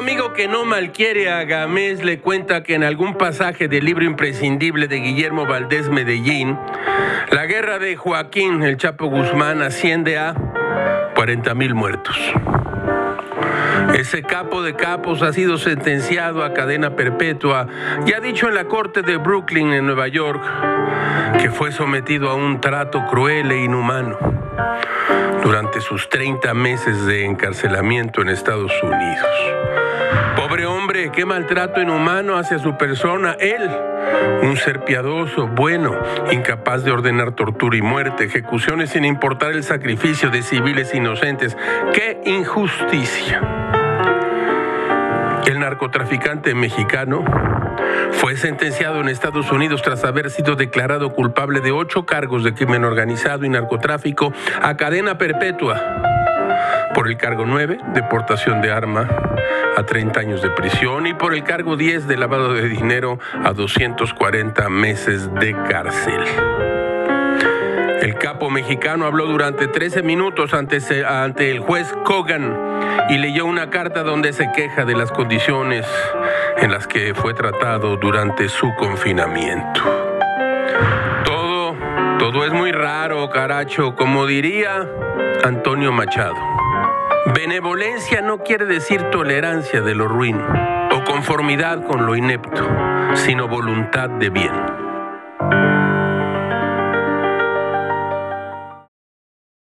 amigo que no malquiere a Gamés le cuenta que en algún pasaje del libro imprescindible de Guillermo Valdés Medellín, la guerra de Joaquín el Chapo Guzmán asciende a 40 mil muertos. Ese capo de capos ha sido sentenciado a cadena perpetua y ha dicho en la corte de Brooklyn, en Nueva York, que fue sometido a un trato cruel e inhumano durante sus 30 meses de encarcelamiento en Estados Unidos. Pobre hombre, qué maltrato inhumano hacia su persona. Él, un ser piadoso, bueno, incapaz de ordenar tortura y muerte, ejecuciones sin importar el sacrificio de civiles inocentes. ¡Qué injusticia! El narcotraficante mexicano fue sentenciado en Estados Unidos tras haber sido declarado culpable de ocho cargos de crimen organizado y narcotráfico a cadena perpetua. Por el cargo 9, deportación de arma a 30 años de prisión y por el cargo 10 de lavado de dinero a 240 meses de cárcel. Capo mexicano habló durante 13 minutos ante, ante, el juez Kogan y leyó una carta donde se queja de las condiciones en las que fue tratado durante su confinamiento. Todo, todo es muy raro, caracho, como diría Antonio Machado. Benevolencia no quiere decir tolerancia de lo ruin o conformidad con lo inepto, sino voluntad de bien.